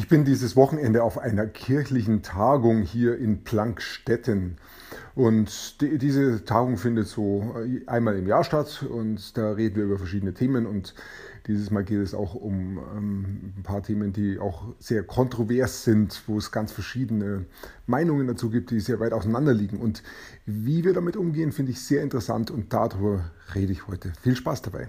Ich bin dieses Wochenende auf einer kirchlichen Tagung hier in Plankstetten. Und die, diese Tagung findet so einmal im Jahr statt und da reden wir über verschiedene Themen. Und dieses Mal geht es auch um ähm, ein paar Themen, die auch sehr kontrovers sind, wo es ganz verschiedene Meinungen dazu gibt, die sehr weit auseinander liegen. Und wie wir damit umgehen, finde ich sehr interessant und darüber rede ich heute. Viel Spaß dabei.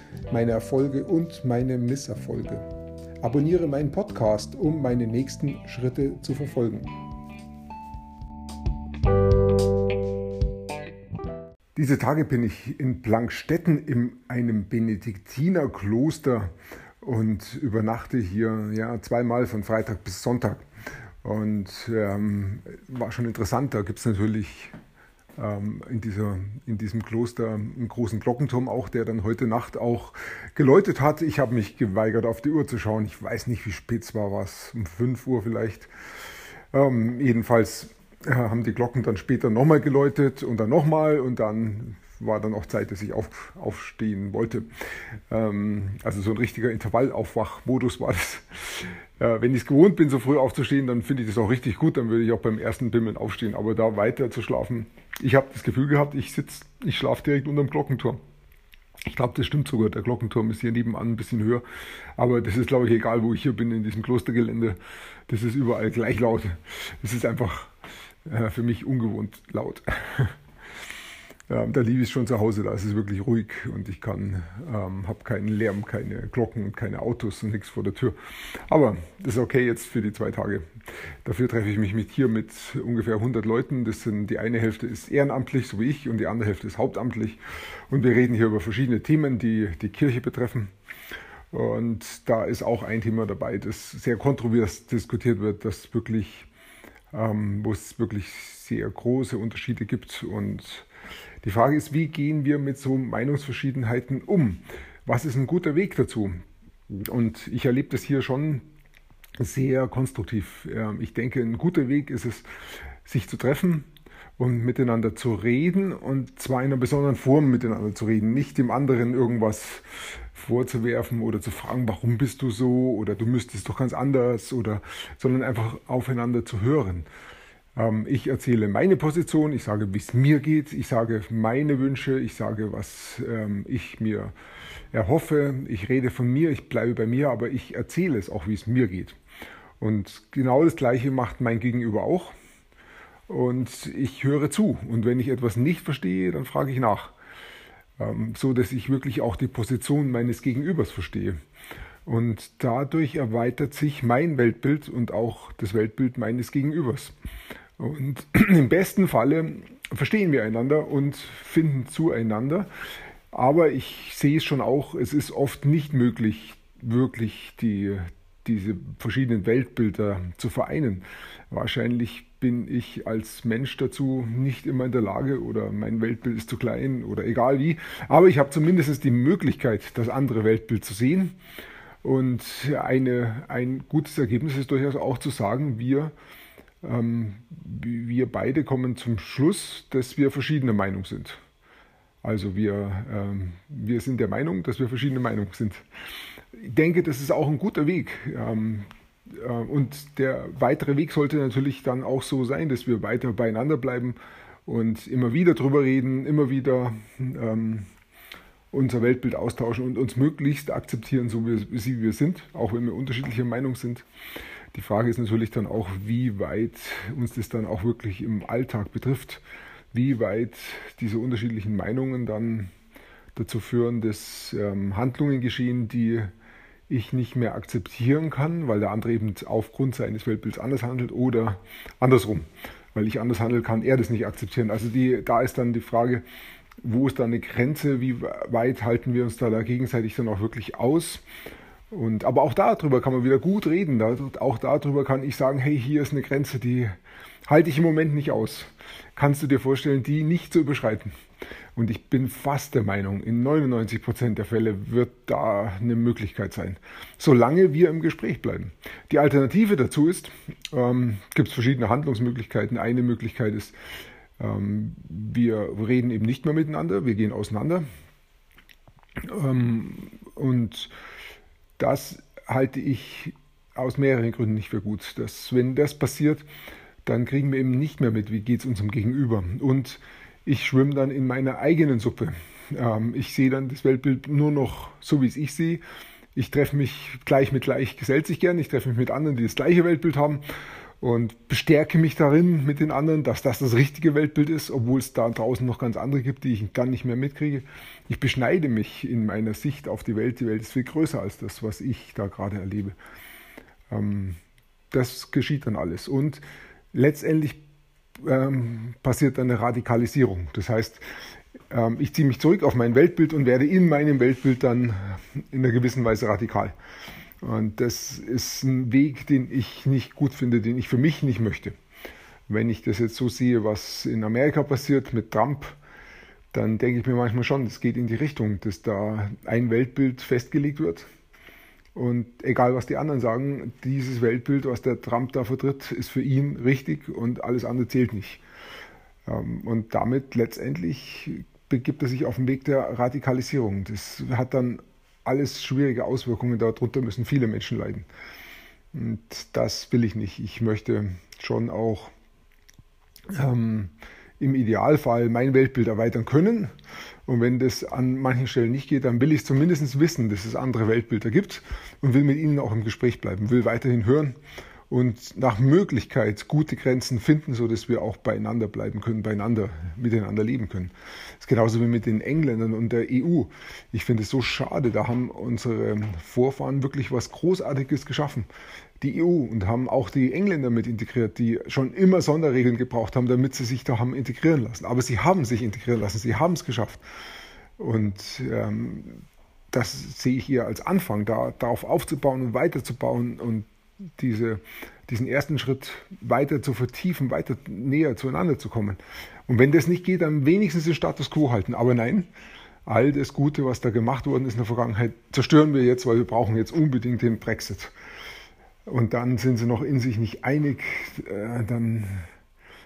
meine Erfolge und meine Misserfolge. Abonniere meinen Podcast, um meine nächsten Schritte zu verfolgen. Diese Tage bin ich in Plankstetten in einem Benediktinerkloster und übernachte hier ja, zweimal von Freitag bis Sonntag. Und ähm, war schon interessant, da gibt es natürlich in, dieser, in diesem Kloster einen großen Glockenturm auch, der dann heute Nacht auch geläutet hat. Ich habe mich geweigert, auf die Uhr zu schauen. Ich weiß nicht, wie spät es war, was um 5 Uhr vielleicht. Ähm, jedenfalls äh, haben die Glocken dann später nochmal geläutet und dann nochmal und dann war dann auch Zeit, dass ich auf, aufstehen wollte. Ähm, also so ein richtiger Intervallaufwachmodus war das. Äh, wenn ich es gewohnt bin, so früh aufzustehen, dann finde ich das auch richtig gut. Dann würde ich auch beim ersten Bimmeln aufstehen. Aber da weiter zu schlafen, ich habe das Gefühl gehabt, ich sitze, ich schlafe direkt unter dem Glockenturm. Ich glaube, das stimmt sogar. Der Glockenturm ist hier nebenan ein bisschen höher. Aber das ist, glaube ich, egal, wo ich hier bin in diesem Klostergelände. Das ist überall gleich laut. Es ist einfach äh, für mich ungewohnt laut. Ähm, da liebe ich schon zu Hause, da ist es wirklich ruhig und ich kann, ähm, habe keinen Lärm, keine Glocken und keine Autos und nichts vor der Tür. Aber das ist okay jetzt für die zwei Tage. Dafür treffe ich mich mit hier mit ungefähr 100 Leuten. Das sind, die eine Hälfte ist ehrenamtlich, so wie ich, und die andere Hälfte ist hauptamtlich. Und wir reden hier über verschiedene Themen, die die Kirche betreffen. Und da ist auch ein Thema dabei, das sehr kontrovers diskutiert wird, das wirklich, ähm, wo es wirklich sehr große Unterschiede gibt und die Frage ist, wie gehen wir mit so Meinungsverschiedenheiten um? Was ist ein guter Weg dazu? Und ich erlebe das hier schon sehr konstruktiv. Ich denke, ein guter Weg ist es, sich zu treffen und miteinander zu reden und zwar in einer besonderen Form miteinander zu reden, nicht dem anderen irgendwas vorzuwerfen oder zu fragen, warum bist du so oder du müsstest doch ganz anders oder sondern einfach aufeinander zu hören. Ähm, ich erzähle meine Position, ich sage, wie es mir geht, ich sage meine Wünsche, ich sage, was ähm, ich mir erhoffe, ich rede von mir, ich bleibe bei mir, aber ich erzähle es auch, wie es mir geht. Und genau das Gleiche macht mein Gegenüber auch. Und ich höre zu. Und wenn ich etwas nicht verstehe, dann frage ich nach. Ähm, so dass ich wirklich auch die Position meines Gegenübers verstehe. Und dadurch erweitert sich mein Weltbild und auch das Weltbild meines Gegenübers. Und im besten Falle verstehen wir einander und finden zueinander. Aber ich sehe es schon auch, es ist oft nicht möglich, wirklich die, diese verschiedenen Weltbilder zu vereinen. Wahrscheinlich bin ich als Mensch dazu nicht immer in der Lage oder mein Weltbild ist zu klein oder egal wie. Aber ich habe zumindest die Möglichkeit, das andere Weltbild zu sehen. Und eine, ein gutes Ergebnis ist durchaus auch zu sagen, wir wir beide kommen zum Schluss, dass wir verschiedene Meinung sind. Also wir, ähm, wir sind der Meinung, dass wir verschiedene Meinung sind. Ich denke, das ist auch ein guter Weg. Ähm, äh, und der weitere Weg sollte natürlich dann auch so sein, dass wir weiter beieinander bleiben und immer wieder drüber reden, immer wieder ähm, unser Weltbild austauschen und uns möglichst akzeptieren, so wie, wie wir sind, auch wenn wir unterschiedlicher Meinung sind. Die Frage ist natürlich dann auch, wie weit uns das dann auch wirklich im Alltag betrifft, wie weit diese unterschiedlichen Meinungen dann dazu führen, dass ähm, Handlungen geschehen, die ich nicht mehr akzeptieren kann, weil der andere eben aufgrund seines Weltbilds anders handelt oder andersrum, weil ich anders handeln kann, er das nicht akzeptieren. Also die, da ist dann die Frage, Wo ist da eine Grenze? Wie weit halten wir uns da, da gegenseitig dann auch wirklich aus? Und, aber auch darüber kann man wieder gut reden. Auch darüber kann ich sagen, hey, hier ist eine Grenze, die halte ich im Moment nicht aus. Kannst du dir vorstellen, die nicht zu überschreiten? Und ich bin fast der Meinung, in 99 Prozent der Fälle wird da eine Möglichkeit sein, solange wir im Gespräch bleiben. Die Alternative dazu ist, ähm, gibt es verschiedene Handlungsmöglichkeiten. Eine Möglichkeit ist, ähm, wir reden eben nicht mehr miteinander, wir gehen auseinander. Ähm, und das halte ich aus mehreren Gründen nicht für gut. Dass, wenn das passiert, dann kriegen wir eben nicht mehr mit, wie geht es unserem Gegenüber. Und ich schwimme dann in meiner eigenen Suppe. Ähm, ich sehe dann das Weltbild nur noch so, wie es ich sehe. Ich treffe mich gleich mit gleich, gesellt sich gern. Ich treffe mich mit anderen, die das gleiche Weltbild haben und bestärke mich darin mit den anderen, dass das das richtige Weltbild ist, obwohl es da draußen noch ganz andere gibt, die ich dann nicht mehr mitkriege. Ich beschneide mich in meiner Sicht auf die Welt. Die Welt ist viel größer als das, was ich da gerade erlebe. Ähm, das geschieht dann alles. Und letztendlich ähm, passiert dann eine Radikalisierung. Das heißt, ähm, ich ziehe mich zurück auf mein Weltbild und werde in meinem Weltbild dann in einer gewissen Weise radikal. Und das ist ein Weg, den ich nicht gut finde, den ich für mich nicht möchte. Wenn ich das jetzt so sehe, was in Amerika passiert mit Trump, dann denke ich mir manchmal schon, es geht in die Richtung, dass da ein Weltbild festgelegt wird. Und egal, was die anderen sagen, dieses Weltbild, was der Trump da vertritt, ist für ihn richtig und alles andere zählt nicht. Ähm, und damit letztendlich begibt er sich auf den Weg der Radikalisierung. Das hat dann alles schwierige Auswirkungen. Darunter müssen viele Menschen leiden. Und das will ich nicht. Ich möchte schon auch ähm, im Idealfall mein Weltbild erweitern können. Und wenn das an manchen Stellen nicht geht, dann will ich zumindest wissen, dass es andere Weltbilder gibt und will mit ihnen auch im Gespräch bleiben, will weiterhin hören und nach Möglichkeit gute Grenzen finden, so dass wir auch beieinander bleiben können, beieinander, miteinander leben können. Das ist genauso wie mit den Engländern und der EU. Ich finde es so schade, da haben unsere Vorfahren wirklich was Großartiges geschaffen. Die EU und haben auch die Engländer mit integriert, die schon immer Sonderregeln gebraucht haben, damit sie sich da haben integrieren lassen. Aber sie haben sich integrieren lassen, sie haben es geschafft. Und ähm, das sehe ich hier als Anfang, da, darauf aufzubauen und weiterzubauen und diese, diesen ersten Schritt weiter zu vertiefen, weiter näher zueinander zu kommen. Und wenn das nicht geht, dann wenigstens den Status quo halten. Aber nein, all das Gute, was da gemacht worden ist in der Vergangenheit, zerstören wir jetzt, weil wir brauchen jetzt unbedingt den Brexit. Und dann sind sie noch in sich nicht einig. Äh, dann,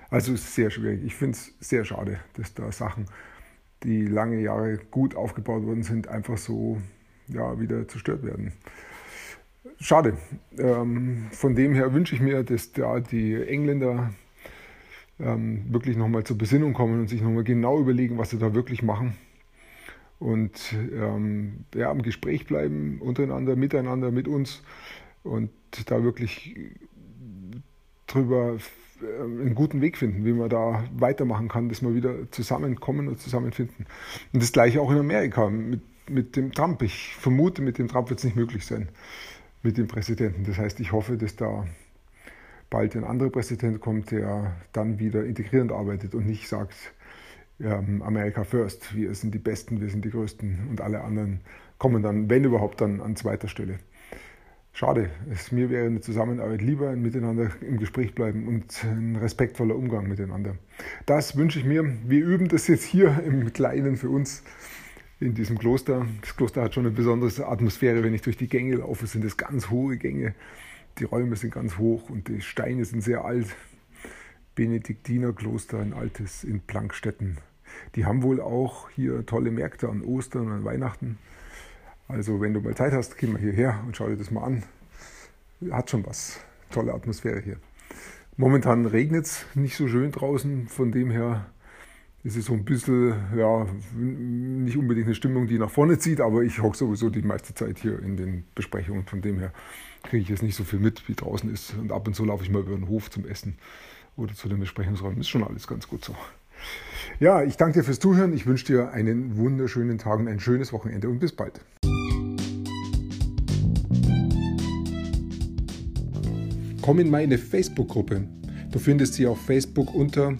also es ist sehr schwierig. Ich finde es sehr schade, dass da Sachen, die lange Jahre gut aufgebaut worden sind, einfach so ja, wieder zerstört werden schade. Ähm, von dem her wünsche ich mir, dass da die Engländer ähm, wirklich nochmal zur Besinnung kommen und sich nochmal genau überlegen, was sie da wirklich machen. Und ähm, ja, im Gespräch bleiben, untereinander, miteinander, mit uns und da wirklich drüber äh, einen guten Weg finden, wie man da weitermachen kann, dass wir wieder zusammenkommen und zusammenfinden. Und das gleiche auch in Amerika mit, mit dem Trump. Ich vermute, mit dem Trump wird es nicht möglich sein mit dem Präsidenten. Das heißt, ich hoffe, dass da bald ein anderer Präsident kommt, der dann wieder integrierend arbeitet und nicht sagt, ähm, America first, wir sind die Besten, wir sind die Größten und alle anderen kommen dann, wenn überhaupt, dann an zweiter Stelle. Schade, es, mir wäre eine Zusammenarbeit lieber, ein Miteinander im Gespräch bleiben und ein respektvoller Umgang miteinander. Das wünsche ich mir. Wir üben das jetzt hier im Kleinen für uns in diesem Kloster. Das Kloster hat schon eine besondere Atmosphäre, wenn ich durch die Gänge laufe, sind es ganz hohe Gänge. Die Räume sind ganz hoch und die Steine sind sehr alt. Benediktinerkloster, ein altes in Plankstetten. Die haben wohl auch hier tolle Märkte an Ostern und an Weihnachten. Also wenn du mal Zeit hast, geh mal hierher und schau dir das mal an. Hat schon was. Tolle Atmosphäre hier. Momentan regnet es nicht so schön draußen, von dem her ist so ein bisschen, ja, nicht unbedingt eine Stimmung, die nach vorne zieht, aber ich hocke sowieso die meiste Zeit hier in den Besprechungen. Von dem her kriege ich jetzt nicht so viel mit, wie draußen ist. Und ab und zu laufe ich mal über den Hof zum Essen oder zu den Besprechungsräumen. Ist schon alles ganz gut so. Ja, ich danke dir fürs Zuhören. Ich wünsche dir einen wunderschönen Tag und ein schönes Wochenende und bis bald. Komm in meine Facebook-Gruppe. Du findest sie auf Facebook unter